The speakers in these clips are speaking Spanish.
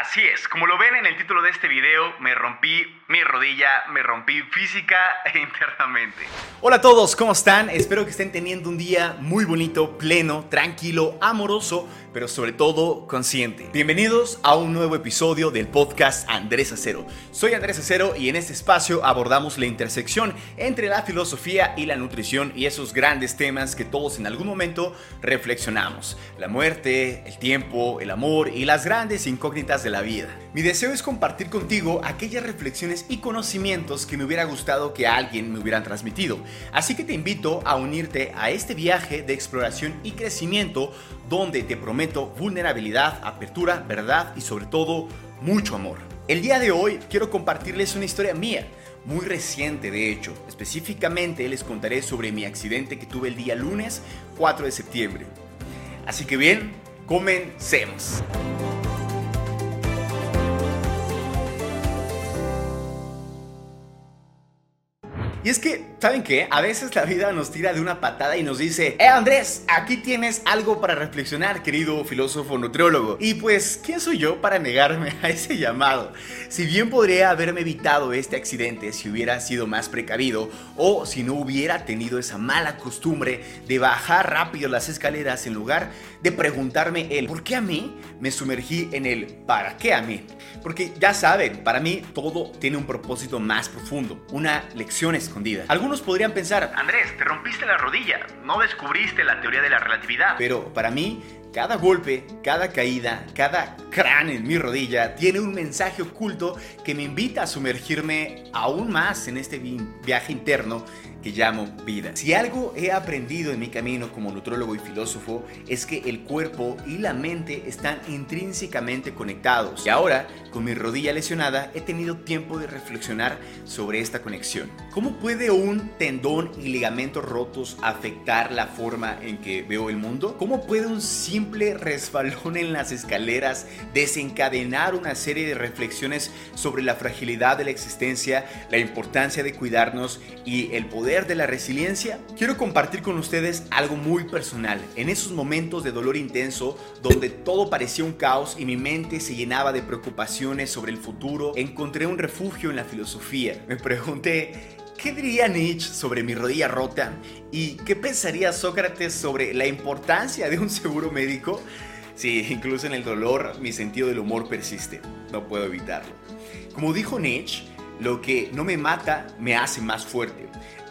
Así es, como lo ven en el título de este video, me rompí mi rodilla, me rompí física e internamente. Hola a todos, ¿cómo están? Espero que estén teniendo un día muy bonito, pleno, tranquilo, amoroso, pero sobre todo consciente. Bienvenidos a un nuevo episodio del podcast Andrés Acero. Soy Andrés Acero y en este espacio abordamos la intersección entre la filosofía y la nutrición y esos grandes temas que todos en algún momento reflexionamos. La muerte, el tiempo, el amor y las grandes incógnitas de la vida. Mi deseo es compartir contigo aquellas reflexiones y conocimientos que me hubiera gustado que alguien me hubieran transmitido. Así que te invito a unirte a este viaje de exploración y crecimiento donde te prometo vulnerabilidad, apertura, verdad y sobre todo mucho amor. El día de hoy quiero compartirles una historia mía muy reciente de hecho. Específicamente les contaré sobre mi accidente que tuve el día lunes 4 de septiembre. Así que bien, comencemos. Y es que, ¿saben qué? A veces la vida nos tira de una patada y nos dice, eh Andrés, aquí tienes algo para reflexionar, querido filósofo nutriólogo. Y pues, ¿quién soy yo para negarme a ese llamado? Si bien podría haberme evitado este accidente si hubiera sido más precavido o si no hubiera tenido esa mala costumbre de bajar rápido las escaleras en lugar de preguntarme el ¿por qué a mí? Me sumergí en el ¿para qué a mí? Porque ya saben, para mí todo tiene un propósito más profundo, una lección escondida algunos podrían pensar, Andrés, te rompiste la rodilla, no descubriste la teoría de la relatividad. Pero para mí, cada golpe, cada caída, cada crán en mi rodilla tiene un mensaje oculto que me invita a sumergirme aún más en este viaje interno que llamo vida. Si algo he aprendido en mi camino como nutrólogo y filósofo es que el cuerpo y la mente están intrínsecamente conectados. Y ahora, con mi rodilla lesionada, he tenido tiempo de reflexionar sobre esta conexión. ¿Cómo puede un tendón y ligamentos rotos afectar la forma en que veo el mundo? ¿Cómo puede un simple resbalón en las escaleras desencadenar una serie de reflexiones sobre la fragilidad de la existencia, la importancia de cuidarnos y el poder de la resiliencia, quiero compartir con ustedes algo muy personal. En esos momentos de dolor intenso, donde todo parecía un caos y mi mente se llenaba de preocupaciones sobre el futuro, encontré un refugio en la filosofía. Me pregunté, ¿Qué diría Nietzsche sobre mi rodilla rota? ¿Y qué pensaría Sócrates sobre la importancia de un seguro médico? Sí, incluso en el dolor mi sentido del humor persiste. No puedo evitarlo. Como dijo Nietzsche, lo que no me mata me hace más fuerte.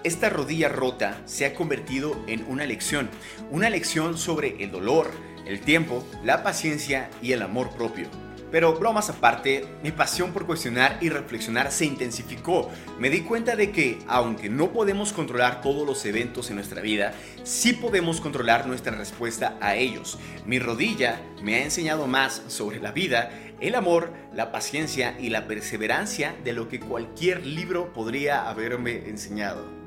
Esta rodilla rota se ha convertido en una lección, una lección sobre el dolor, el tiempo, la paciencia y el amor propio. Pero bromas aparte, mi pasión por cuestionar y reflexionar se intensificó. Me di cuenta de que, aunque no podemos controlar todos los eventos en nuestra vida, sí podemos controlar nuestra respuesta a ellos. Mi rodilla me ha enseñado más sobre la vida, el amor, la paciencia y la perseverancia de lo que cualquier libro podría haberme enseñado.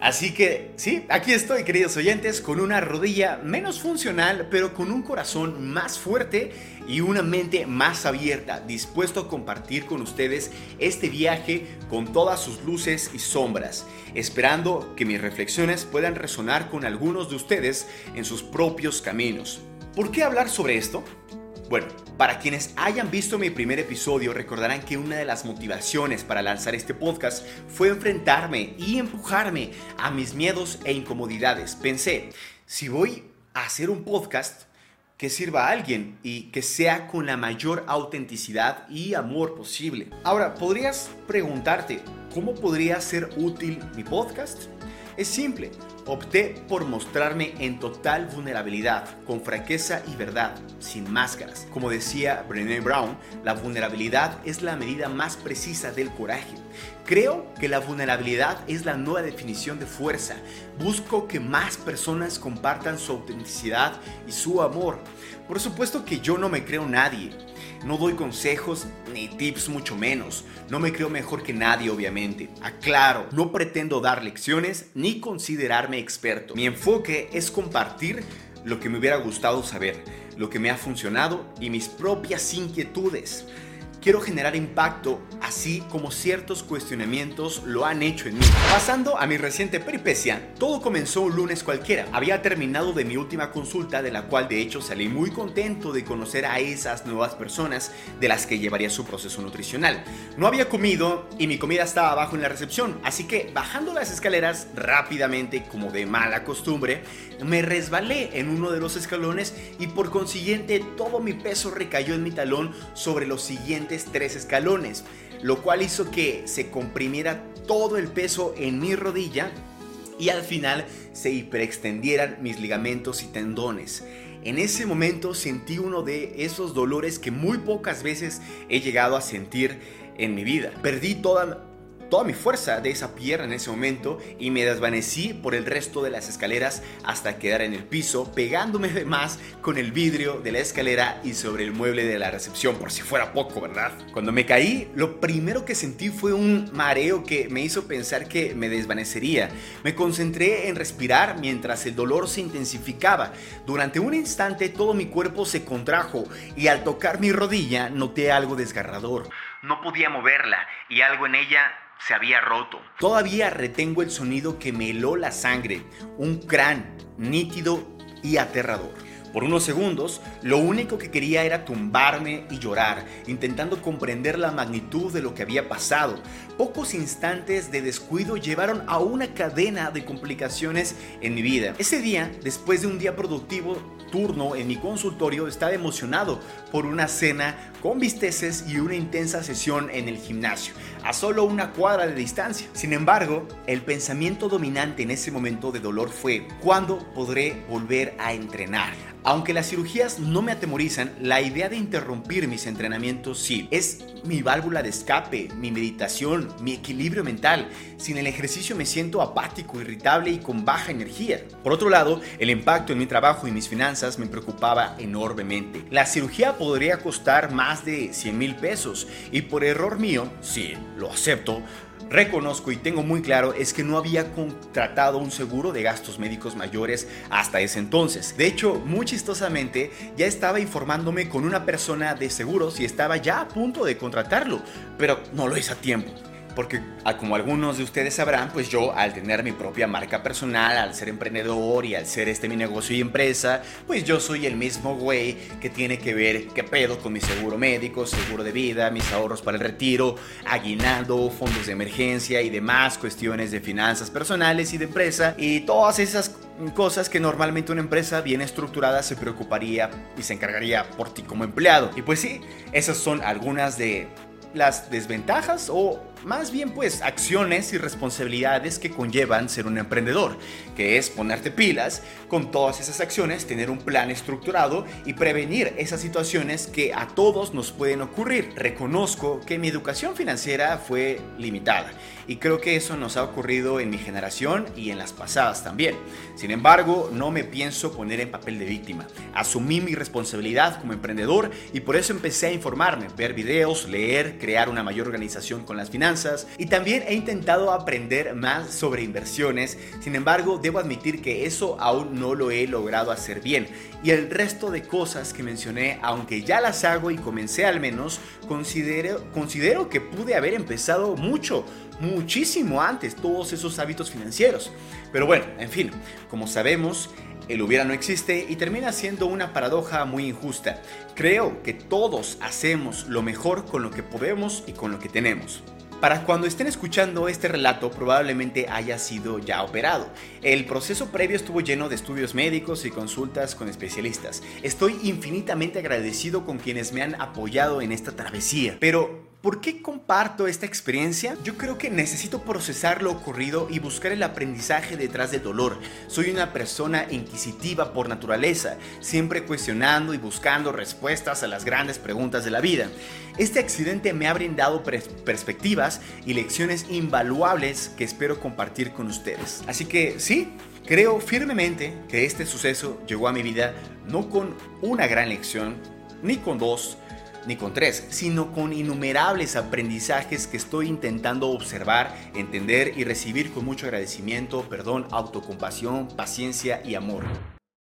Así que sí, aquí estoy queridos oyentes con una rodilla menos funcional pero con un corazón más fuerte y una mente más abierta, dispuesto a compartir con ustedes este viaje con todas sus luces y sombras, esperando que mis reflexiones puedan resonar con algunos de ustedes en sus propios caminos. ¿Por qué hablar sobre esto? Bueno, para quienes hayan visto mi primer episodio recordarán que una de las motivaciones para lanzar este podcast fue enfrentarme y empujarme a mis miedos e incomodidades. Pensé, si voy a hacer un podcast que sirva a alguien y que sea con la mayor autenticidad y amor posible. Ahora, podrías preguntarte, ¿cómo podría ser útil mi podcast? Es simple, opté por mostrarme en total vulnerabilidad, con franqueza y verdad, sin máscaras. Como decía Brené Brown, la vulnerabilidad es la medida más precisa del coraje. Creo que la vulnerabilidad es la nueva definición de fuerza. Busco que más personas compartan su autenticidad y su amor. Por supuesto que yo no me creo nadie no doy consejos ni tips mucho menos. No me creo mejor que nadie, obviamente. Aclaro, no pretendo dar lecciones ni considerarme experto. Mi enfoque es compartir lo que me hubiera gustado saber, lo que me ha funcionado y mis propias inquietudes. Quiero generar impacto, así como ciertos cuestionamientos lo han hecho en mí. Pasando a mi reciente peripecia, todo comenzó un lunes cualquiera. Había terminado de mi última consulta, de la cual de hecho salí muy contento de conocer a esas nuevas personas de las que llevaría su proceso nutricional. No había comido y mi comida estaba abajo en la recepción, así que bajando las escaleras rápidamente, como de mala costumbre, me resbalé en uno de los escalones y por consiguiente todo mi peso recayó en mi talón sobre los siguientes tres escalones, lo cual hizo que se comprimiera todo el peso en mi rodilla y al final se hiperextendieran mis ligamentos y tendones. En ese momento sentí uno de esos dolores que muy pocas veces he llegado a sentir en mi vida. Perdí toda toda mi fuerza de esa pierna en ese momento y me desvanecí por el resto de las escaleras hasta quedar en el piso, pegándome de más con el vidrio de la escalera y sobre el mueble de la recepción, por si fuera poco, ¿verdad? Cuando me caí, lo primero que sentí fue un mareo que me hizo pensar que me desvanecería. Me concentré en respirar mientras el dolor se intensificaba. Durante un instante todo mi cuerpo se contrajo y al tocar mi rodilla noté algo desgarrador. No podía moverla y algo en ella se había roto. Todavía retengo el sonido que me heló la sangre, un crán nítido y aterrador. Por unos segundos, lo único que quería era tumbarme y llorar, intentando comprender la magnitud de lo que había pasado. Pocos instantes de descuido llevaron a una cadena de complicaciones en mi vida. Ese día, después de un día productivo, turno en mi consultorio, estaba emocionado por una cena con bisteces y una intensa sesión en el gimnasio, a solo una cuadra de distancia. Sin embargo, el pensamiento dominante en ese momento de dolor fue, ¿cuándo podré volver a entrenar? Aunque las cirugías no me atemorizan, la idea de interrumpir mis entrenamientos sí. Es mi válvula de escape, mi meditación, mi equilibrio mental. Sin el ejercicio me siento apático, irritable y con baja energía. Por otro lado, el impacto en mi trabajo y mis finanzas me preocupaba enormemente. La cirugía podría costar más de 100 mil pesos y por error mío, sí, lo acepto, reconozco y tengo muy claro es que no había contratado un seguro de gastos médicos mayores hasta ese entonces. De hecho, muy chistosamente, ya estaba informándome con una persona de seguros y estaba ya a punto de contratarlo, pero no lo hice a tiempo porque como algunos de ustedes sabrán, pues yo al tener mi propia marca personal, al ser emprendedor y al ser este mi negocio y empresa, pues yo soy el mismo güey que tiene que ver qué pedo con mi seguro médico, seguro de vida, mis ahorros para el retiro, aguinaldo, fondos de emergencia y demás cuestiones de finanzas personales y de empresa y todas esas cosas que normalmente una empresa bien estructurada se preocuparía y se encargaría por ti como empleado. Y pues sí, esas son algunas de las desventajas o más bien pues acciones y responsabilidades que conllevan ser un emprendedor, que es ponerte pilas con todas esas acciones, tener un plan estructurado y prevenir esas situaciones que a todos nos pueden ocurrir. Reconozco que mi educación financiera fue limitada y creo que eso nos ha ocurrido en mi generación y en las pasadas también. Sin embargo, no me pienso poner en papel de víctima. Asumí mi responsabilidad como emprendedor y por eso empecé a informarme, ver videos, leer, crear una mayor organización con las finanzas y también he intentado aprender más sobre inversiones. Sin embargo, debo admitir que eso aún no lo he logrado hacer bien. Y el resto de cosas que mencioné, aunque ya las hago y comencé al menos, considero, considero que pude haber empezado mucho, muchísimo antes todos esos hábitos financieros. Pero bueno, en fin, como sabemos, el hubiera no existe y termina siendo una paradoja muy injusta. Creo que todos hacemos lo mejor con lo que podemos y con lo que tenemos. Para cuando estén escuchando este relato probablemente haya sido ya operado. El proceso previo estuvo lleno de estudios médicos y consultas con especialistas. Estoy infinitamente agradecido con quienes me han apoyado en esta travesía. Pero ¿Por qué comparto esta experiencia? Yo creo que necesito procesar lo ocurrido y buscar el aprendizaje detrás del dolor. Soy una persona inquisitiva por naturaleza, siempre cuestionando y buscando respuestas a las grandes preguntas de la vida. Este accidente me ha brindado perspectivas y lecciones invaluables que espero compartir con ustedes. Así que sí, creo firmemente que este suceso llegó a mi vida no con una gran lección, ni con dos, ni con tres, sino con innumerables aprendizajes que estoy intentando observar, entender y recibir con mucho agradecimiento, perdón, autocompasión, paciencia y amor.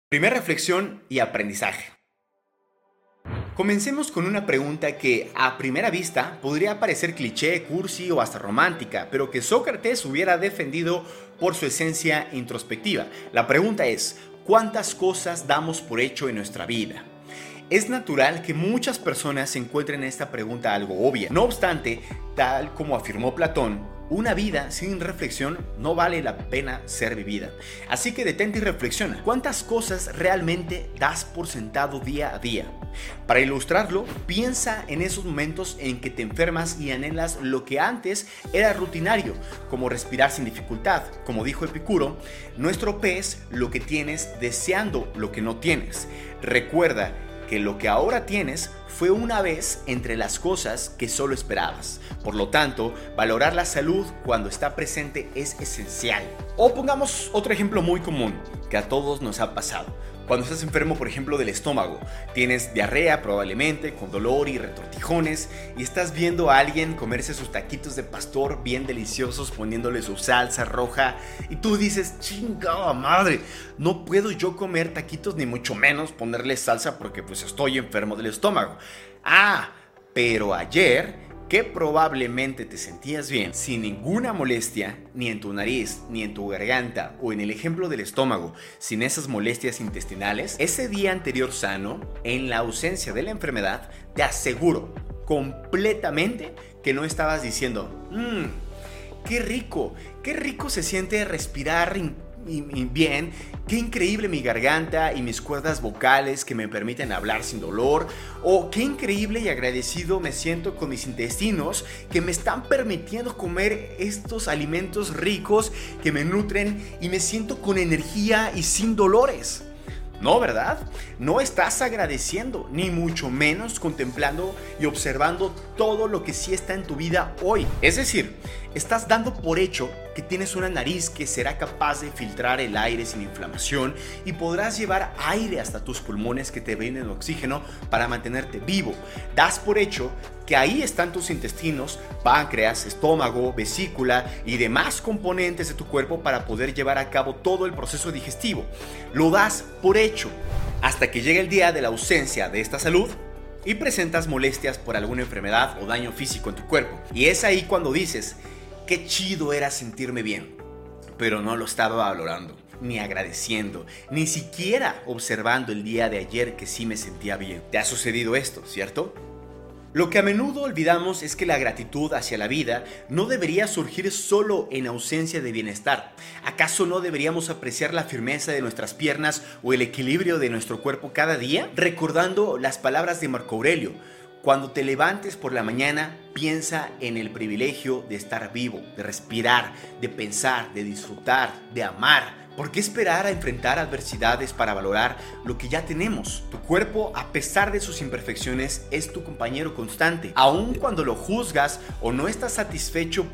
Primera reflexión y aprendizaje. Comencemos con una pregunta que a primera vista podría parecer cliché, cursi o hasta romántica, pero que Sócrates hubiera defendido por su esencia introspectiva. La pregunta es, ¿cuántas cosas damos por hecho en nuestra vida? Es natural que muchas personas encuentren esta pregunta algo obvia. No obstante, tal como afirmó Platón, una vida sin reflexión no vale la pena ser vivida. Así que detente y reflexiona. ¿Cuántas cosas realmente das por sentado día a día? Para ilustrarlo, piensa en esos momentos en que te enfermas y anhelas lo que antes era rutinario, como respirar sin dificultad. Como dijo Epicuro, no estropees lo que tienes deseando lo que no tienes. Recuerda que lo que ahora tienes fue una vez entre las cosas que solo esperabas. Por lo tanto, valorar la salud cuando está presente es esencial. O pongamos otro ejemplo muy común que a todos nos ha pasado. Cuando estás enfermo, por ejemplo, del estómago, tienes diarrea probablemente, con dolor y retortijones, y estás viendo a alguien comerse sus taquitos de pastor bien deliciosos poniéndole su salsa roja, y tú dices, chingada madre, no puedo yo comer taquitos ni mucho menos ponerle salsa porque pues estoy enfermo del estómago. Ah, pero ayer que probablemente te sentías bien sin ninguna molestia, ni en tu nariz, ni en tu garganta, o en el ejemplo del estómago, sin esas molestias intestinales, ese día anterior sano, en la ausencia de la enfermedad, te aseguro completamente que no estabas diciendo, mmm, qué rico, qué rico se siente respirar bien, qué increíble mi garganta y mis cuerdas vocales que me permiten hablar sin dolor, o qué increíble y agradecido me siento con mis intestinos que me están permitiendo comer estos alimentos ricos que me nutren y me siento con energía y sin dolores. No, ¿verdad? No estás agradeciendo, ni mucho menos contemplando y observando todo lo que sí está en tu vida hoy. Es decir, estás dando por hecho que tienes una nariz que será capaz de filtrar el aire sin inflamación y podrás llevar aire hasta tus pulmones que te brinden oxígeno para mantenerte vivo. Das por hecho que ahí están tus intestinos, páncreas, estómago, vesícula y demás componentes de tu cuerpo para poder llevar a cabo todo el proceso digestivo. Lo das por hecho hasta que llegue el día de la ausencia de esta salud y presentas molestias por alguna enfermedad o daño físico en tu cuerpo. Y es ahí cuando dices, qué chido era sentirme bien, pero no lo estaba valorando, ni agradeciendo, ni siquiera observando el día de ayer que sí me sentía bien. ¿Te ha sucedido esto, cierto? Lo que a menudo olvidamos es que la gratitud hacia la vida no debería surgir solo en ausencia de bienestar. ¿Acaso no deberíamos apreciar la firmeza de nuestras piernas o el equilibrio de nuestro cuerpo cada día? Recordando las palabras de Marco Aurelio, cuando te levantes por la mañana, piensa en el privilegio de estar vivo, de respirar, de pensar, de disfrutar, de amar. ¿Por qué esperar a enfrentar adversidades para valorar lo que ya tenemos? Tu cuerpo, a pesar de sus imperfecciones, es tu compañero constante. Aun cuando lo juzgas o no estás satisfecho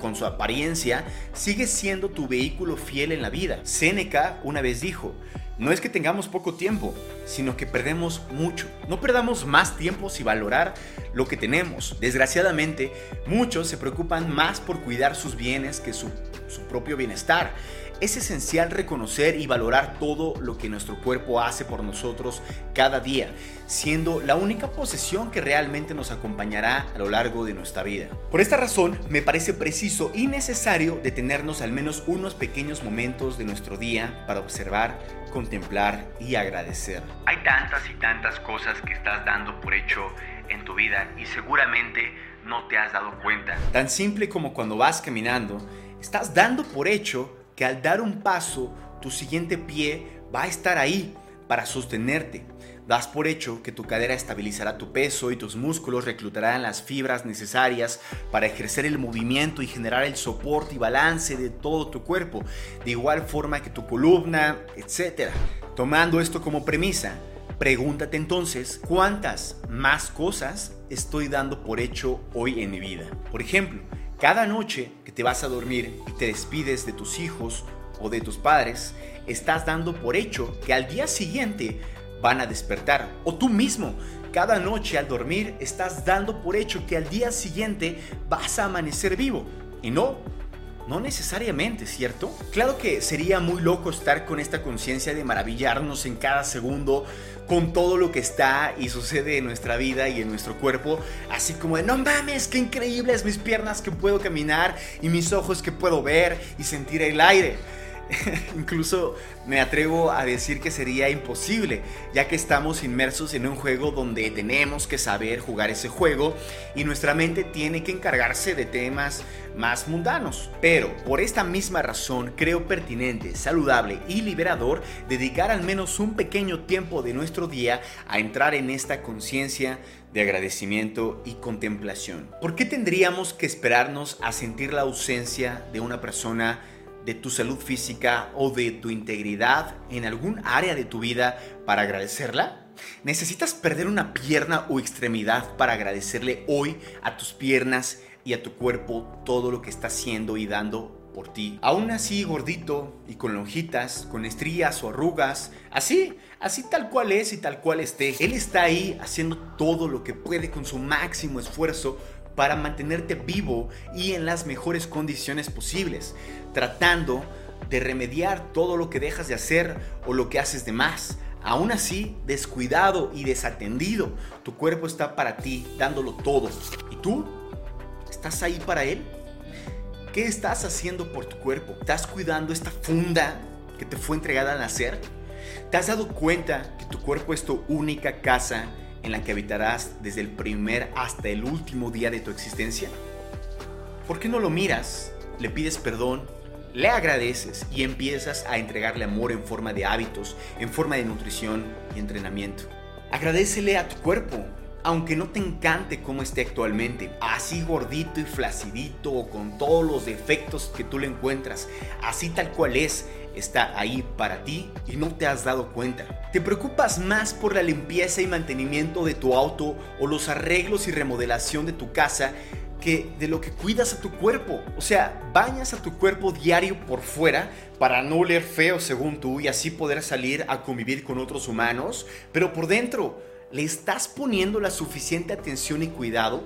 con su apariencia, sigue siendo tu vehículo fiel en la vida. Séneca una vez dijo, no es que tengamos poco tiempo, sino que perdemos mucho. No perdamos más tiempo si valorar lo que tenemos. Desgraciadamente, muchos se preocupan más por cuidar sus bienes que su, su propio bienestar. Es esencial reconocer y valorar todo lo que nuestro cuerpo hace por nosotros cada día, siendo la única posesión que realmente nos acompañará a lo largo de nuestra vida. Por esta razón, me parece preciso y necesario detenernos al menos unos pequeños momentos de nuestro día para observar, contemplar y agradecer. Hay tantas y tantas cosas que estás dando por hecho en tu vida y seguramente no te has dado cuenta. Tan simple como cuando vas caminando, estás dando por hecho que al dar un paso, tu siguiente pie va a estar ahí para sostenerte. Das por hecho que tu cadera estabilizará tu peso y tus músculos reclutarán las fibras necesarias para ejercer el movimiento y generar el soporte y balance de todo tu cuerpo, de igual forma que tu columna, etc. Tomando esto como premisa, pregúntate entonces cuántas más cosas estoy dando por hecho hoy en mi vida. Por ejemplo, cada noche que te vas a dormir y te despides de tus hijos o de tus padres, estás dando por hecho que al día siguiente van a despertar. O tú mismo, cada noche al dormir estás dando por hecho que al día siguiente vas a amanecer vivo. Y no, No necesariamente, ¿cierto? Claro que sería muy loco estar con esta conciencia de maravillarnos en cada segundo con todo lo que está y sucede en nuestra vida y en nuestro cuerpo, así como de, no mames, qué increíbles mis piernas que puedo caminar y mis ojos que puedo ver y sentir el aire. Incluso me atrevo a decir que sería imposible, ya que estamos inmersos en un juego donde tenemos que saber jugar ese juego y nuestra mente tiene que encargarse de temas más mundanos. Pero por esta misma razón creo pertinente, saludable y liberador dedicar al menos un pequeño tiempo de nuestro día a entrar en esta conciencia de agradecimiento y contemplación. ¿Por qué tendríamos que esperarnos a sentir la ausencia de una persona de tu salud física o de tu integridad en algún área de tu vida para agradecerla? ¿Necesitas perder una pierna o extremidad para agradecerle hoy a tus piernas y a tu cuerpo todo lo que está haciendo y dando por ti. Aún así gordito y con lonjitas, con estrías o arrugas, así, así tal cual es y tal cual esté. Él está ahí haciendo todo lo que puede con su máximo esfuerzo para mantenerte vivo y en las mejores condiciones posibles, tratando de remediar todo lo que dejas de hacer o lo que haces de más. Aún así, descuidado y desatendido, tu cuerpo está para ti, dándolo todo. ¿Y tú? ¿Estás ahí para él? ¿Qué estás haciendo por tu cuerpo? ¿Estás cuidando esta funda que te fue entregada al nacer? ¿Te has dado cuenta que tu cuerpo es tu única casa en la que habitarás desde el primer hasta el último día de tu existencia? ¿Por qué no lo miras, le pides perdón, le agradeces y empiezas a entregarle amor en forma de hábitos, en forma de nutrición y entrenamiento? Agradecele a tu cuerpo, aunque no te encante cómo esté actualmente, así gordito y flacidito o con todos los defectos que tú le encuentras, así tal cual es, está ahí para ti y no te has dado cuenta. ¿Te preocupas más por la limpieza y mantenimiento de tu auto o los arreglos y remodelación de tu casa que de lo que cuidas a tu cuerpo? O sea, bañas a tu cuerpo diario por fuera para no oler feo según tú y así poder salir a convivir con otros humanos, pero por dentro, ¿le estás poniendo la suficiente atención y cuidado?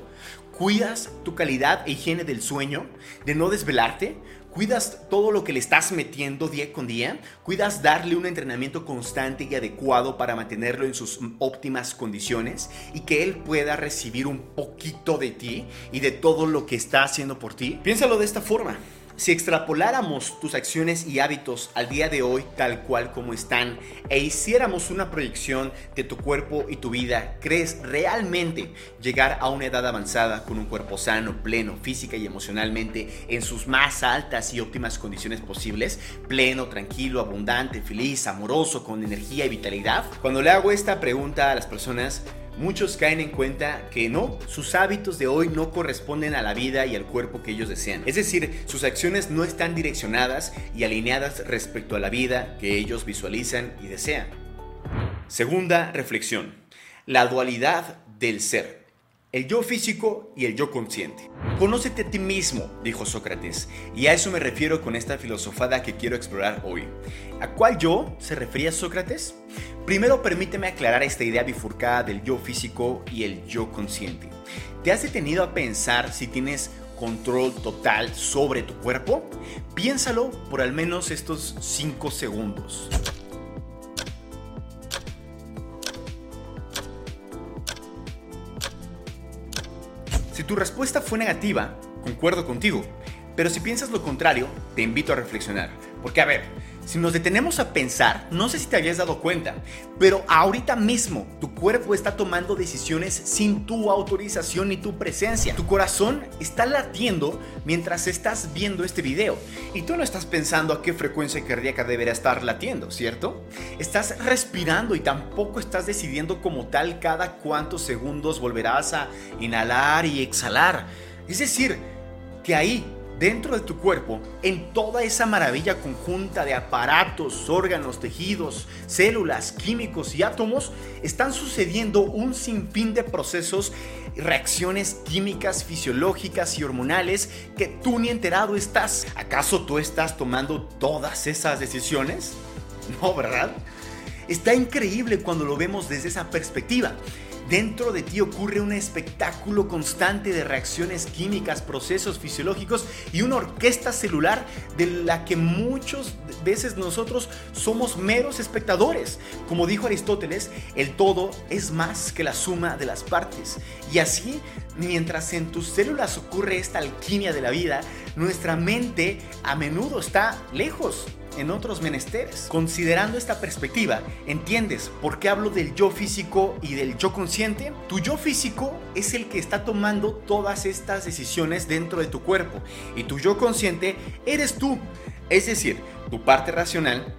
¿Cuidas tu calidad e higiene del sueño? ¿De no desvelarte? Cuidas todo lo que le estás metiendo día con día, cuidas darle un entrenamiento constante y adecuado para mantenerlo en sus óptimas condiciones y que él pueda recibir un poquito de ti y de todo lo que está haciendo por ti. Piénsalo de esta forma. Si extrapoláramos tus acciones y hábitos al día de hoy tal cual como están e hiciéramos una proyección de tu cuerpo y tu vida, ¿crees realmente llegar a una edad avanzada con un cuerpo sano, pleno, física y emocionalmente en sus más altas y óptimas condiciones posibles? Pleno, tranquilo, abundante, feliz, amoroso, con energía y vitalidad. Cuando le hago esta pregunta a las personas, muchos caen en cuenta que no, sus hábitos de hoy no corresponden a la vida y al cuerpo que ellos desean. Es decir, sus acciones no están direccionadas y alineadas respecto a la vida que ellos visualizan y desean. Segunda reflexión, la dualidad del ser el yo físico y el yo consciente. Conócete a ti mismo, dijo Sócrates, y a eso me refiero con esta filosofada que quiero explorar hoy. ¿A cuál yo se refería Sócrates? Primero permíteme aclarar esta idea bifurcada del yo físico y el yo consciente. ¿Te has detenido a pensar si tienes control total sobre tu cuerpo? Piénsalo por al menos estos 5 segundos. Tu respuesta fue negativa, concuerdo contigo, pero si piensas lo contrario, te invito a reflexionar. Porque a ver, si nos detenemos a pensar, no sé si te habías dado cuenta, pero ahorita mismo tu cuerpo está tomando decisiones sin tu autorización ni tu presencia. Tu corazón está latiendo mientras estás viendo este video y tú no estás pensando a qué frecuencia cardíaca debería estar latiendo, ¿cierto? Estás respirando y tampoco estás decidiendo como tal cada cuántos segundos volverás a inhalar y exhalar. Es decir, que ahí dentro de tu cuerpo, en toda esa maravilla conjunta de aparatos, órganos, tejidos, células, químicos y átomos, están sucediendo un sinfín de procesos, reacciones químicas, fisiológicas y hormonales que tú ni enterado estás. ¿Acaso tú estás tomando todas esas decisiones? No, ¿verdad? Está increíble cuando lo vemos desde esa perspectiva. Dentro de ti ocurre un espectáculo constante de reacciones químicas, procesos fisiológicos y una orquesta celular de la que muchas veces nosotros somos meros espectadores. Como dijo Aristóteles, el todo es más que la suma de las partes. Y así, mientras en tus células ocurre esta alquimia de la vida, nuestra mente a menudo está lejos en otros menesteres. Considerando esta perspectiva, ¿entiendes por qué hablo del yo físico y del yo consciente? Tu yo físico es el que está tomando todas estas decisiones dentro de tu cuerpo y tu yo consciente eres tú. Es decir, tu parte racional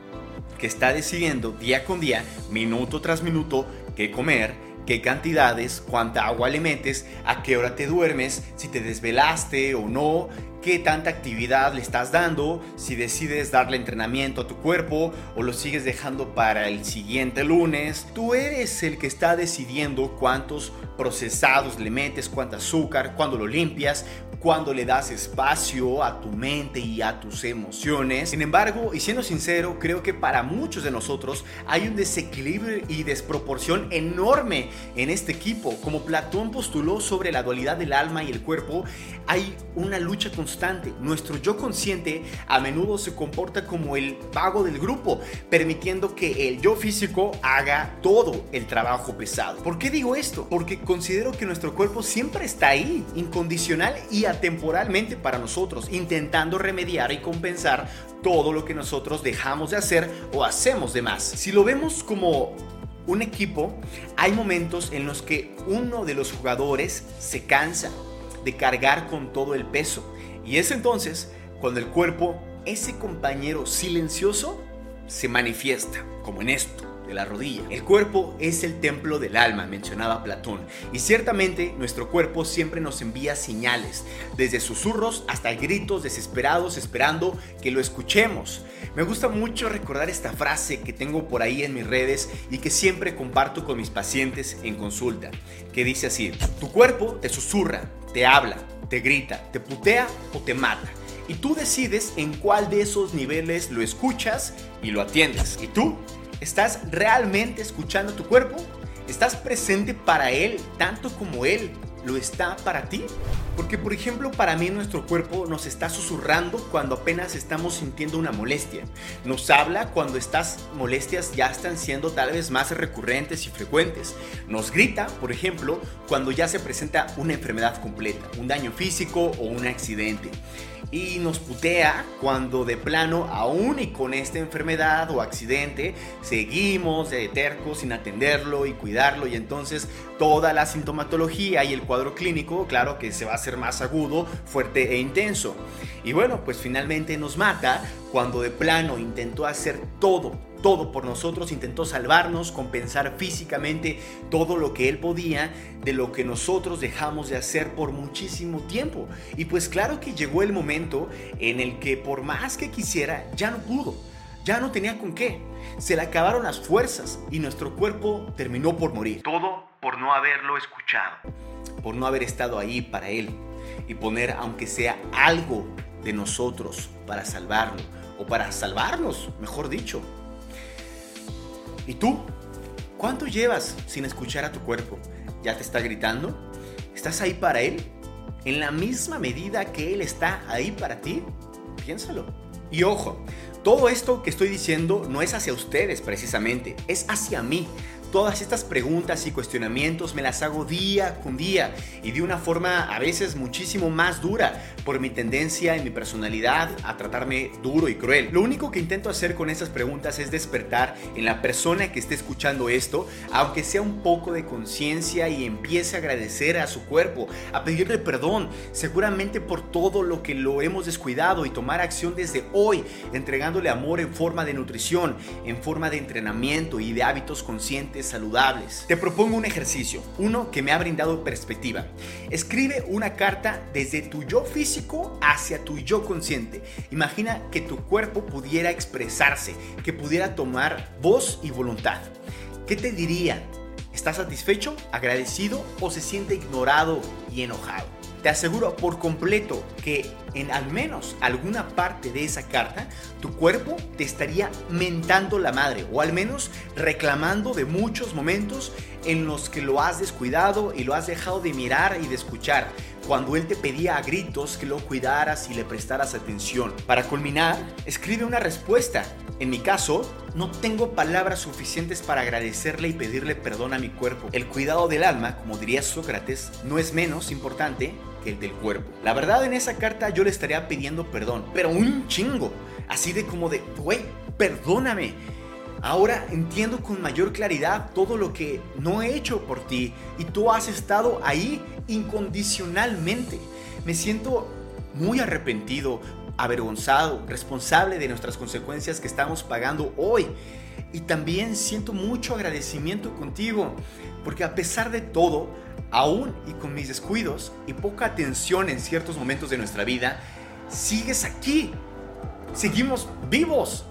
que está decidiendo día con día, minuto tras minuto, qué comer, qué cantidades, cuánta agua le metes, a qué hora te duermes, si te desvelaste o no, qué tanta actividad le estás dando, si decides darle entrenamiento a tu cuerpo o lo sigues dejando para el siguiente lunes. Tú eres el que está decidiendo cuántos procesados le metes, cuánto azúcar, cuándo lo limpias, cuándo le das espacio a tu mente y a tus emociones. Sin embargo, y siendo sincero, creo que para muchos de nosotros hay un desequilibrio y desproporción enorme en este equipo. Como Platón postuló sobre la dualidad del alma y el cuerpo, hay una lucha constante. Nuestro yo consciente a menudo se comporta como el vago del grupo, permitiendo que el yo físico haga todo el trabajo pesado. ¿Por qué digo esto? Porque considero que nuestro cuerpo siempre está ahí, incondicional y atemporalmente para nosotros, intentando remediar y compensar todo lo que nosotros dejamos de hacer o hacemos de más. Si lo vemos como un equipo, hay momentos en los que uno de los jugadores se cansa de cargar con todo el peso. Y es entonces cuando el cuerpo, ese compañero silencioso, se manifiesta, como en esto de la rodilla. El cuerpo es el templo del alma, mencionaba Platón, y ciertamente nuestro cuerpo siempre nos envía señales, desde susurros hasta gritos desesperados esperando que lo escuchemos. Me gusta mucho recordar esta frase que tengo por ahí en mis redes y que siempre comparto con mis pacientes en consulta, que dice así, tu cuerpo te susurra, te habla, te grita, te putea o te mata. Y tú decides en cuál de esos niveles lo escuchas y lo atiendes. Y tú ¿Estás realmente escuchando tu cuerpo? ¿Estás presente para él tanto como él lo está para ti? Porque por ejemplo para mí nuestro cuerpo nos está susurrando cuando apenas estamos sintiendo una molestia. Nos habla cuando estas molestias ya están siendo tal vez más recurrentes y frecuentes. Nos grita, por ejemplo, cuando ya se presenta una enfermedad completa, un daño físico o un accidente y nos putea cuando de plano, aún y con esta enfermedad o accidente, seguimos de tercos sin atenderlo y cuidarlo y entonces toda la sintomatología y el cuadro clínico, claro que se va a hacer más agudo, fuerte e intenso. Y bueno, pues finalmente nos mata cuando de plano intentó hacer todo todo por nosotros, intentó salvarnos, compensar físicamente todo lo que Él podía de lo que nosotros dejamos de hacer por muchísimo tiempo. Y pues claro que llegó el momento en el que por más que quisiera, ya no pudo, ya no tenía con qué. Se le acabaron las fuerzas y nuestro cuerpo terminó por morir. Todo por no haberlo escuchado. Por no haber estado ahí para Él y poner aunque sea algo de nosotros para salvarlo o para salvarnos, mejor dicho. ¿Y tú? ¿Cuánto llevas sin escuchar a tu cuerpo? ¿Ya te está gritando? ¿Estás ahí para él? ¿En la misma medida que él está ahí para ti? Piénsalo. Y ojo, todo esto que estoy diciendo no es hacia ustedes precisamente, es hacia mí, Todas estas preguntas y cuestionamientos me las hago día con día y de una forma a veces muchísimo más dura por mi tendencia en mi personalidad a tratarme duro y cruel. Lo único que intento hacer con estas preguntas es despertar en la persona que esté escuchando esto, aunque sea un poco de conciencia y empiece a agradecer a su cuerpo, a pedirle perdón, seguramente por todo lo que lo hemos descuidado y tomar acción desde hoy, entregándole amor en forma de nutrición, en forma de entrenamiento y de hábitos conscientes saludables. Te propongo un ejercicio, uno que me ha brindado perspectiva. Escribe una carta desde tu yo físico hacia tu yo consciente. Imagina que tu cuerpo pudiera expresarse, que pudiera tomar voz y voluntad. ¿Qué te diría? ¿Está satisfecho, agradecido o se siente ignorado y enojado? Te aseguro por completo que en al menos alguna parte de esa carta, tu cuerpo te estaría mentando la madre o al menos reclamando de muchos momentos en los que lo has descuidado y lo has dejado de mirar y de escuchar cuando él te pedía a gritos que lo cuidaras y le prestaras atención. Para culminar, escribe una respuesta. En mi caso, no tengo palabras suficientes para agradecerle y pedirle perdón a mi cuerpo. El cuidado del alma, como diría Sócrates, no es menos importante el del cuerpo. La verdad en esa carta yo le estaría pidiendo perdón, pero un chingo. Así de como de, güey, perdóname. Ahora entiendo con mayor claridad todo lo que no he hecho por ti y tú has estado ahí incondicionalmente. Me siento muy arrepentido, avergonzado, responsable de nuestras consecuencias que estamos pagando hoy. Y también siento mucho agradecimiento contigo, porque a pesar de todo, aún y con mis descuidos y poca atención en ciertos momentos de nuestra vida, sigues aquí. Seguimos vivos.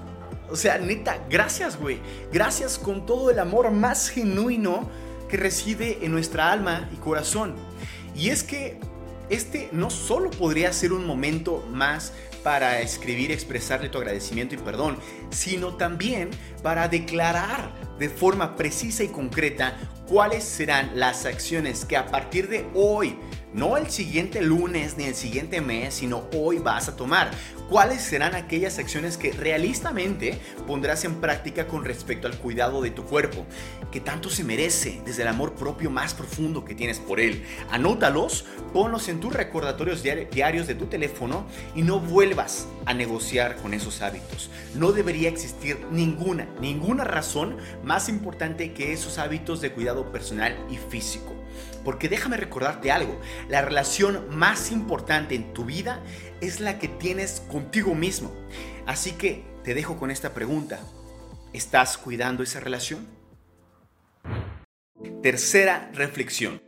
O sea, neta, gracias, güey. Gracias con todo el amor más genuino que reside en nuestra alma y corazón. Y es que este no solo podría ser un momento más para escribir, expresarle tu agradecimiento y perdón, sino también para declarar de forma precisa y concreta cuáles serán las acciones que a partir de hoy no el siguiente lunes ni el siguiente mes, sino hoy vas a tomar. ¿Cuáles serán aquellas acciones que realistamente pondrás en práctica con respecto al cuidado de tu cuerpo? Que tanto se merece desde el amor propio más profundo que tienes por él. Anótalos, ponlos en tus recordatorios diarios de tu teléfono y no vuelvas a negociar con esos hábitos. No debería existir ninguna, ninguna razón más importante que esos hábitos de cuidado personal y físico. Porque déjame recordarte algo, la relación más importante en tu vida es la que tienes contigo mismo. Así que te dejo con esta pregunta. ¿Estás cuidando esa relación? Tercera reflexión.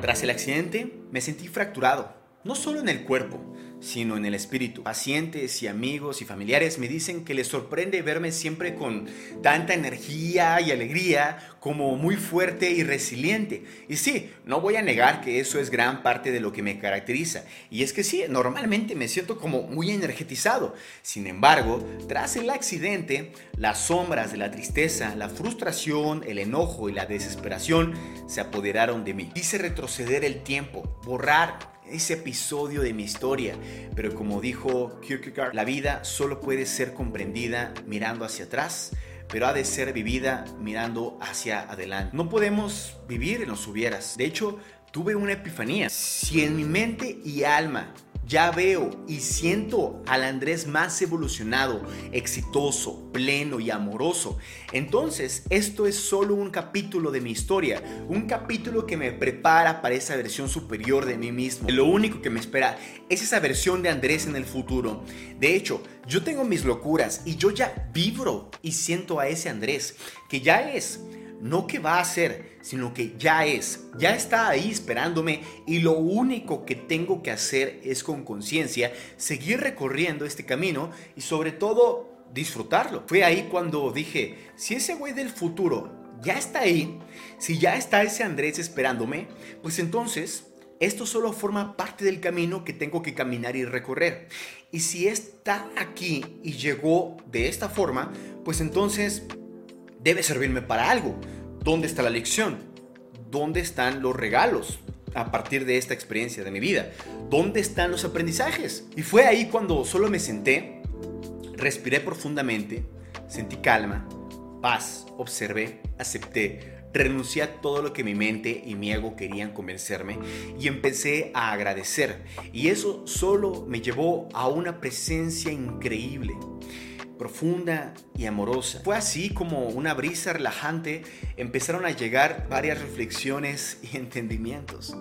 Tras el accidente me sentí fracturado, no solo en el cuerpo, sino en el espíritu. Pacientes y amigos y familiares me dicen que les sorprende verme siempre con tanta energía y alegría, como muy fuerte y resiliente. Y sí, no voy a negar que eso es gran parte de lo que me caracteriza. Y es que sí, normalmente me siento como muy energetizado. Sin embargo, tras el accidente, las sombras de la tristeza, la frustración, el enojo y la desesperación se apoderaron de mí. Quise retroceder el tiempo, borrar ese episodio de mi historia. Pero como dijo Kierkegaard, la vida solo puede ser comprendida mirando hacia atrás, pero ha de ser vivida mirando hacia adelante. No podemos vivir en los hubieras. De hecho, tuve una epifanía. Si en mi mente y alma ya veo y siento al Andrés más evolucionado, exitoso, pleno y amoroso. Entonces, esto es solo un capítulo de mi historia, un capítulo que me prepara para esa versión superior de mí mismo. Lo único que me espera es esa versión de Andrés en el futuro. De hecho, yo tengo mis locuras y yo ya vibro y siento a ese Andrés, que ya es no que va a ser, sino que ya es, ya está ahí esperándome y lo único que tengo que hacer es con conciencia seguir recorriendo este camino y sobre todo disfrutarlo. Fue ahí cuando dije, si ese güey del futuro ya está ahí, si ya está ese Andrés esperándome, pues entonces esto solo forma parte del camino que tengo que caminar y recorrer. Y si está aquí y llegó de esta forma, pues entonces debe servirme para algo. ¿Dónde está la lección? ¿Dónde están los regalos a partir de esta experiencia de mi vida? ¿Dónde están los aprendizajes? Y fue ahí cuando solo me senté, respiré profundamente, sentí calma, paz, observé, acepté, renuncié a todo lo que mi mente y mi ego querían convencerme y empecé a agradecer. Y eso solo me llevó a una presencia increíble profunda y amorosa. Fue así como una brisa relajante empezaron a llegar varias reflexiones y entendimientos.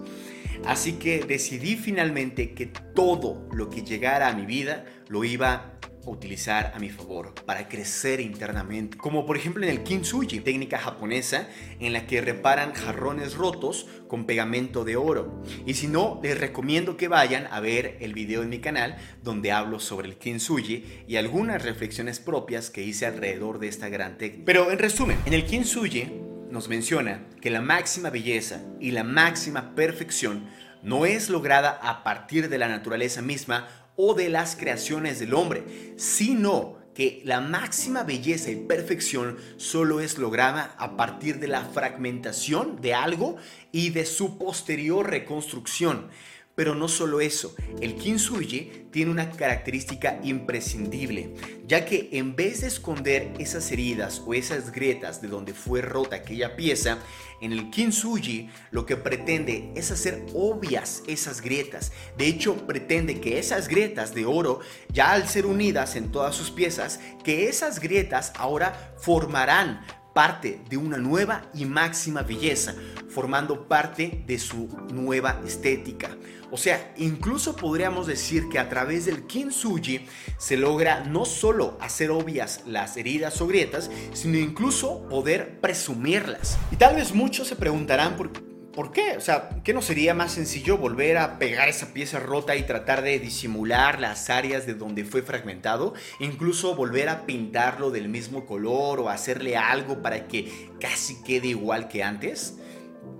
Así que decidí finalmente que todo lo que llegara a mi vida lo iba utilizar a mi favor para crecer internamente. Como por ejemplo en el kintsugi, técnica japonesa en la que reparan jarrones rotos con pegamento de oro. Y si no, les recomiendo que vayan a ver el video en mi canal donde hablo sobre el kintsugi y algunas reflexiones propias que hice alrededor de esta gran técnica. Pero en resumen, en el kintsugi nos menciona que la máxima belleza y la máxima perfección no es lograda a partir de la naturaleza misma o de las creaciones del hombre, sino que la máxima belleza y perfección solo es lograda a partir de la fragmentación de algo y de su posterior reconstrucción. Pero no solo eso, el kintsugi tiene una característica imprescindible, ya que en vez de esconder esas heridas o esas grietas de donde fue rota aquella pieza, en el kintsugi lo que pretende es hacer obvias esas grietas. De hecho, pretende que esas grietas de oro, ya al ser unidas en todas sus piezas, que esas grietas ahora formarán parte de una nueva y máxima belleza, formando parte de su nueva estética. O sea, incluso podríamos decir que a través del kintsugi se logra no solo hacer obvias las heridas o grietas, sino incluso poder presumirlas. Y tal vez muchos se preguntarán por ¿Por qué? O sea, ¿qué no sería más sencillo volver a pegar esa pieza rota y tratar de disimular las áreas de donde fue fragmentado? Incluso volver a pintarlo del mismo color o hacerle algo para que casi quede igual que antes?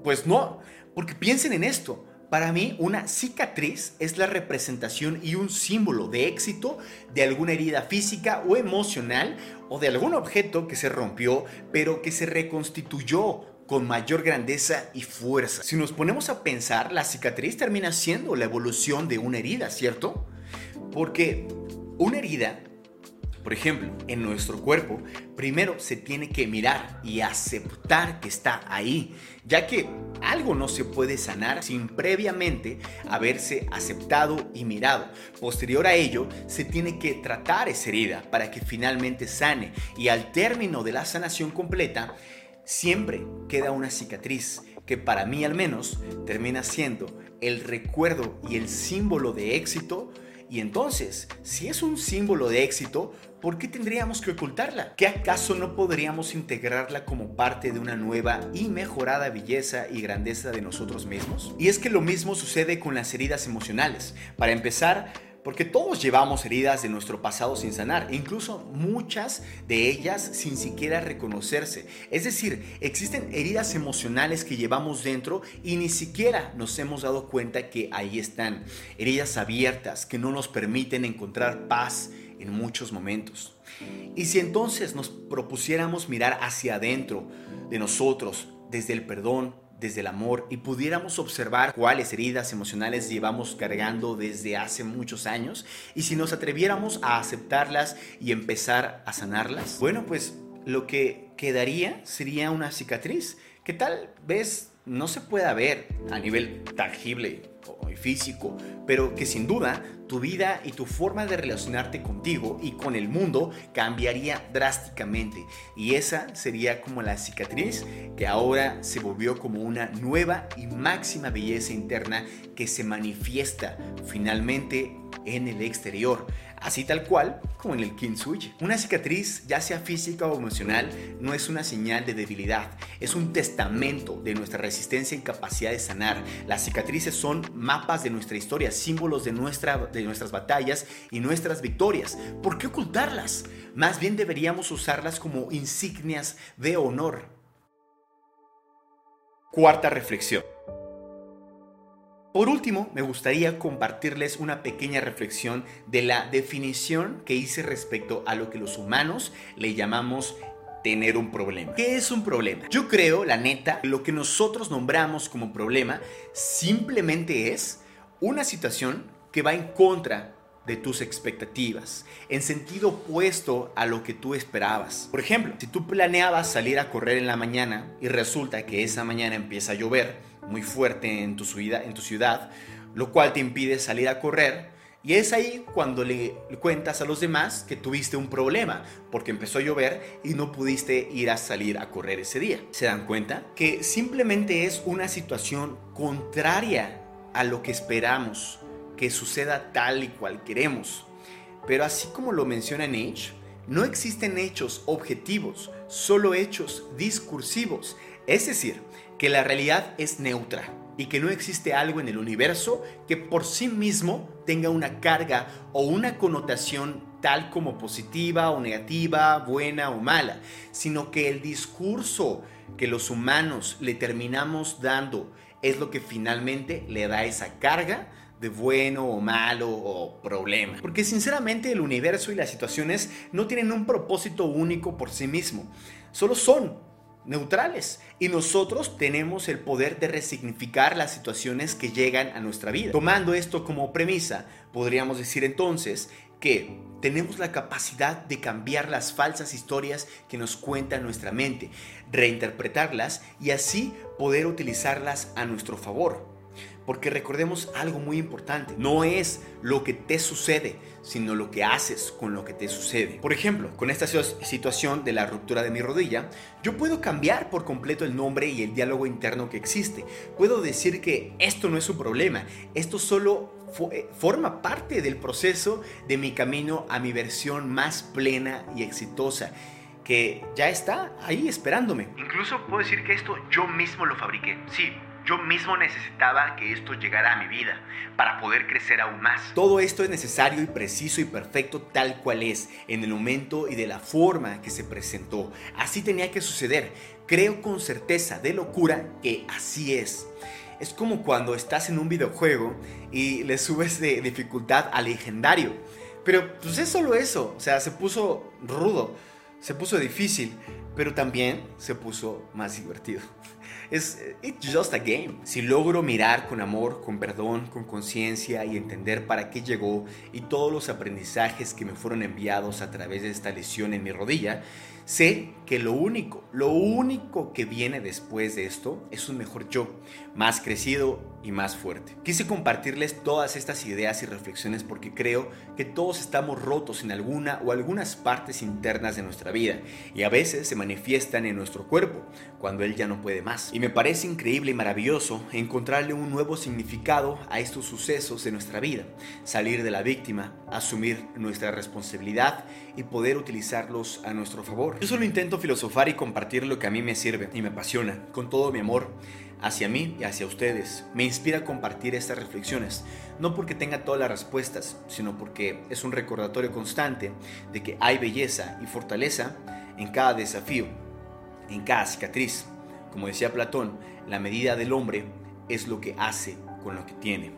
Pues no, porque piensen en esto. Para mí, una cicatriz es la representación y un símbolo de éxito de alguna herida física o emocional o de algún objeto que se rompió, pero que se reconstituyó con mayor grandeza y fuerza. Si nos ponemos a pensar, la cicatriz termina siendo la evolución de una herida, ¿cierto? Porque una herida, por ejemplo, en nuestro cuerpo, primero se tiene que mirar y aceptar que está ahí, ya que algo no se puede sanar sin previamente haberse aceptado y mirado. Posterior a ello, se tiene que tratar esa herida para que finalmente sane y al término de la sanación completa, siempre queda una cicatriz que para mí al menos termina siendo el recuerdo y el símbolo de éxito. Y entonces, si es un símbolo de éxito, ¿por qué tendríamos que ocultarla? ¿Qué acaso no podríamos integrarla como parte de una nueva y mejorada belleza y grandeza de nosotros mismos? Y es que lo mismo sucede con las heridas emocionales. Para empezar, porque todos llevamos heridas de nuestro pasado sin sanar, incluso muchas de ellas sin siquiera reconocerse. Es decir, existen heridas emocionales que llevamos dentro y ni siquiera nos hemos dado cuenta que ahí están. Heridas abiertas que no nos permiten encontrar paz en muchos momentos. Y si entonces nos propusiéramos mirar hacia adentro de nosotros, desde el perdón, desde el amor y pudiéramos observar cuáles heridas emocionales llevamos cargando desde hace muchos años y si nos atreviéramos a aceptarlas y empezar a sanarlas, bueno, pues lo que quedaría sería una cicatriz que tal vez no se pueda ver a nivel tangible o físico, pero que sin duda tu vida y tu forma de relacionarte contigo y con el mundo cambiaría drásticamente. Y esa sería como la cicatriz que ahora se volvió como una nueva y máxima belleza interna que se manifiesta finalmente en el exterior, así tal cual como en el kintsugi. Una cicatriz, ya sea física o emocional, no es una señal de debilidad, es un testamento de nuestra resistencia y capacidad de sanar. Las cicatrices son mapas de nuestra historia, símbolos de, nuestra, de nuestras batallas y nuestras victorias. ¿Por qué ocultarlas? Más bien deberíamos usarlas como insignias de honor. Cuarta reflexión. Por último, me gustaría compartirles una pequeña reflexión de la definición que hice respecto a lo que los humanos le llamamos tener un problema. ¿Qué es un problema? Yo creo, la neta, lo que nosotros nombramos como problema simplemente es una situación que va en contra de tus expectativas, en sentido opuesto a lo que tú esperabas. Por ejemplo, si tú planeabas salir a correr en la mañana y resulta que esa mañana empieza a llover, muy fuerte en tu, ciudad, en tu ciudad, lo cual te impide salir a correr. Y es ahí cuando le cuentas a los demás que tuviste un problema, porque empezó a llover y no pudiste ir a salir a correr ese día. ¿Se dan cuenta? Que simplemente es una situación contraria a lo que esperamos que suceda tal y cual queremos. Pero así como lo menciona Nietzsche, no existen hechos objetivos, solo hechos discursivos. Es decir, que la realidad es neutra y que no existe algo en el universo que por sí mismo tenga una carga o una connotación tal como positiva o negativa, buena o mala, sino que el discurso que los humanos le terminamos dando es lo que finalmente le da esa carga de bueno o malo o problema. Porque sinceramente el universo y las situaciones no tienen un propósito único por sí mismo, solo son neutrales y nosotros tenemos el poder de resignificar las situaciones que llegan a nuestra vida. Tomando esto como premisa, podríamos decir entonces que tenemos la capacidad de cambiar las falsas historias que nos cuenta nuestra mente, reinterpretarlas y así poder utilizarlas a nuestro favor. Porque recordemos algo muy importante, no es lo que te sucede, sino lo que haces con lo que te sucede. Por ejemplo, con esta situación de la ruptura de mi rodilla, yo puedo cambiar por completo el nombre y el diálogo interno que existe. Puedo decir que esto no es un problema, esto solo eh, forma parte del proceso de mi camino a mi versión más plena y exitosa que ya está ahí esperándome. Incluso puedo decir que esto yo mismo lo fabriqué. Sí, yo mismo necesitaba que esto llegara a mi vida para poder crecer aún más. Todo esto es necesario y preciso y perfecto tal cual es, en el momento y de la forma que se presentó. Así tenía que suceder. Creo con certeza de locura que así es. Es como cuando estás en un videojuego y le subes de dificultad a legendario. Pero pues es solo eso, o sea, se puso rudo, se puso difícil, pero también se puso más divertido. Es it's just a game. Si logro mirar con amor, con perdón, con conciencia y entender para qué llegó y todos los aprendizajes que me fueron enviados a través de esta lesión en mi rodilla, Sé que lo único, lo único que viene después de esto es un mejor yo, más crecido y más fuerte. Quise compartirles todas estas ideas y reflexiones porque creo que todos estamos rotos en alguna o algunas partes internas de nuestra vida y a veces se manifiestan en nuestro cuerpo cuando él ya no puede más. Y me parece increíble y maravilloso encontrarle un nuevo significado a estos sucesos de nuestra vida, salir de la víctima, asumir nuestra responsabilidad y poder utilizarlos a nuestro favor. Yo solo intento filosofar y compartir lo que a mí me sirve y me apasiona, con todo mi amor hacia mí y hacia ustedes. Me inspira compartir estas reflexiones, no porque tenga todas las respuestas, sino porque es un recordatorio constante de que hay belleza y fortaleza en cada desafío, en cada cicatriz. Como decía Platón, la medida del hombre es lo que hace con lo que tiene.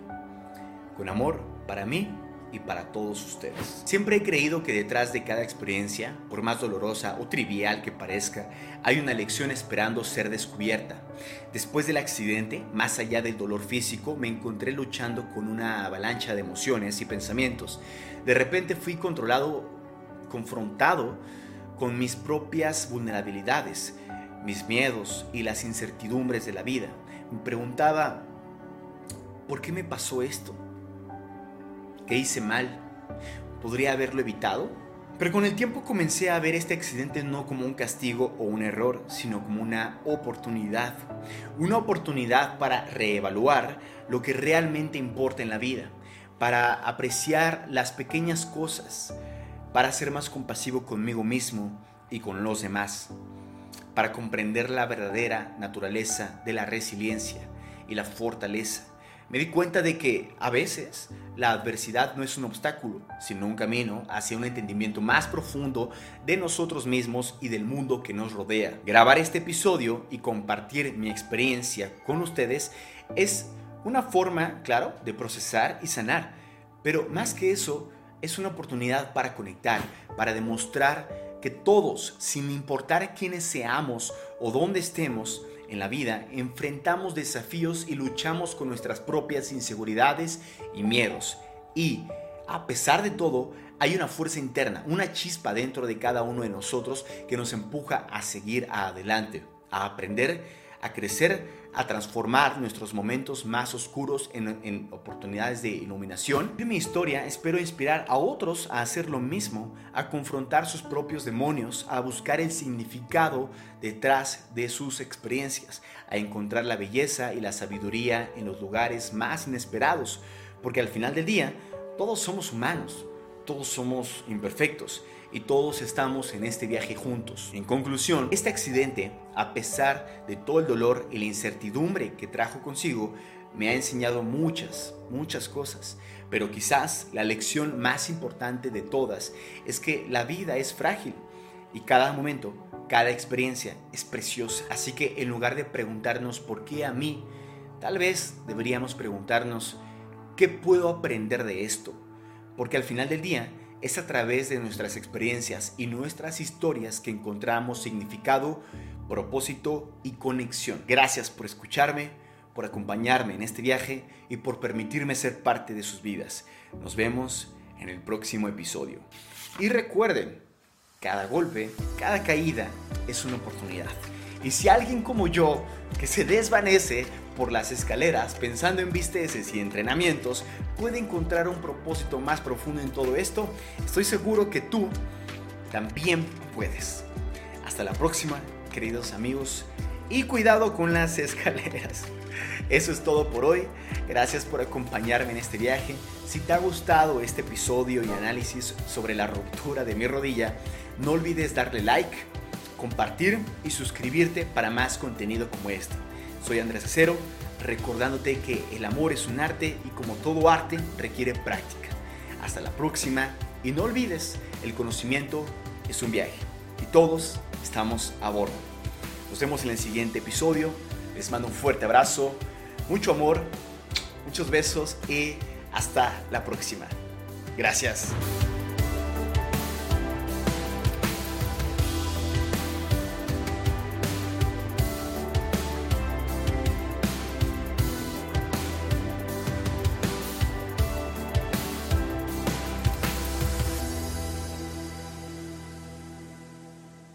Con amor, para mí y para todos ustedes. Siempre he creído que detrás de cada experiencia, por más dolorosa o trivial que parezca, hay una lección esperando ser descubierta. Después del accidente, más allá del dolor físico, me encontré luchando con una avalancha de emociones y pensamientos. De repente fui controlado, confrontado con mis propias vulnerabilidades, mis miedos y las incertidumbres de la vida. Me preguntaba, ¿por qué me pasó esto? ¿Qué hice mal? ¿Podría haberlo evitado? Pero con el tiempo comencé a ver este accidente no como un castigo o un error, sino como una oportunidad. Una oportunidad para reevaluar lo que realmente importa en la vida, para apreciar las pequeñas cosas, para ser más compasivo conmigo mismo y con los demás, para comprender la verdadera naturaleza de la resiliencia y la fortaleza me di cuenta de que a veces la adversidad no es un obstáculo, sino un camino hacia un entendimiento más profundo de nosotros mismos y del mundo que nos rodea. Grabar este episodio y compartir mi experiencia con ustedes es una forma, claro, de procesar y sanar, pero más que eso, es una oportunidad para conectar, para demostrar que todos, sin importar quiénes seamos o dónde estemos, en la vida enfrentamos desafíos y luchamos con nuestras propias inseguridades y miedos. Y, a pesar de todo, hay una fuerza interna, una chispa dentro de cada uno de nosotros que nos empuja a seguir adelante, a aprender, a crecer a transformar nuestros momentos más oscuros en, oportunidades de iluminación. En mi historia espero inspirar a otros a hacer lo mismo, a confrontar sus propios demonios, a buscar el significado detrás de sus experiencias, a encontrar la belleza y la sabiduría en los lugares más inesperados, porque al final del día todos somos humanos, todos somos imperfectos y todos estamos en este viaje juntos. En conclusión, este accidente, a pesar de todo el dolor y la incertidumbre que trajo consigo, me ha enseñado muchas, muchas cosas. Pero quizás la lección más importante de todas es que la vida es frágil y cada momento, cada experiencia es preciosa. Así que en lugar de preguntarnos por qué a mí, Tal vez deberíamos preguntarnos, ¿qué puedo aprender de esto? Porque al final del día es a través de nuestras experiencias y nuestras historias que encontramos significado, propósito y conexión. Gracias por escucharme, por acompañarme en este viaje y por permitirme ser parte de sus vidas. Nos vemos en el próximo episodio. Y recuerden, cada golpe, cada caída es una oportunidad. Y si alguien como yo, que se desvanece por las escaleras pensando en visteces y entrenamientos, puede encontrar un propósito más profundo en todo esto, estoy seguro que tú también puedes. Hasta la próxima, queridos amigos, y cuidado con las escaleras. Eso es todo por hoy. Gracias por acompañarme en este viaje. Si te ha gustado este episodio y análisis sobre la ruptura de mi rodilla, no olvides darle like, compartir y suscribirte para más contenido como este. Soy Andrés Acero, recordándote que el amor es un arte y como todo arte requiere práctica. Hasta la próxima y no olvides, el conocimiento es un viaje y todos estamos a bordo. Nos vemos en el siguiente episodio. Les mando un fuerte abrazo, mucho amor, muchos besos y hasta la próxima. Gracias.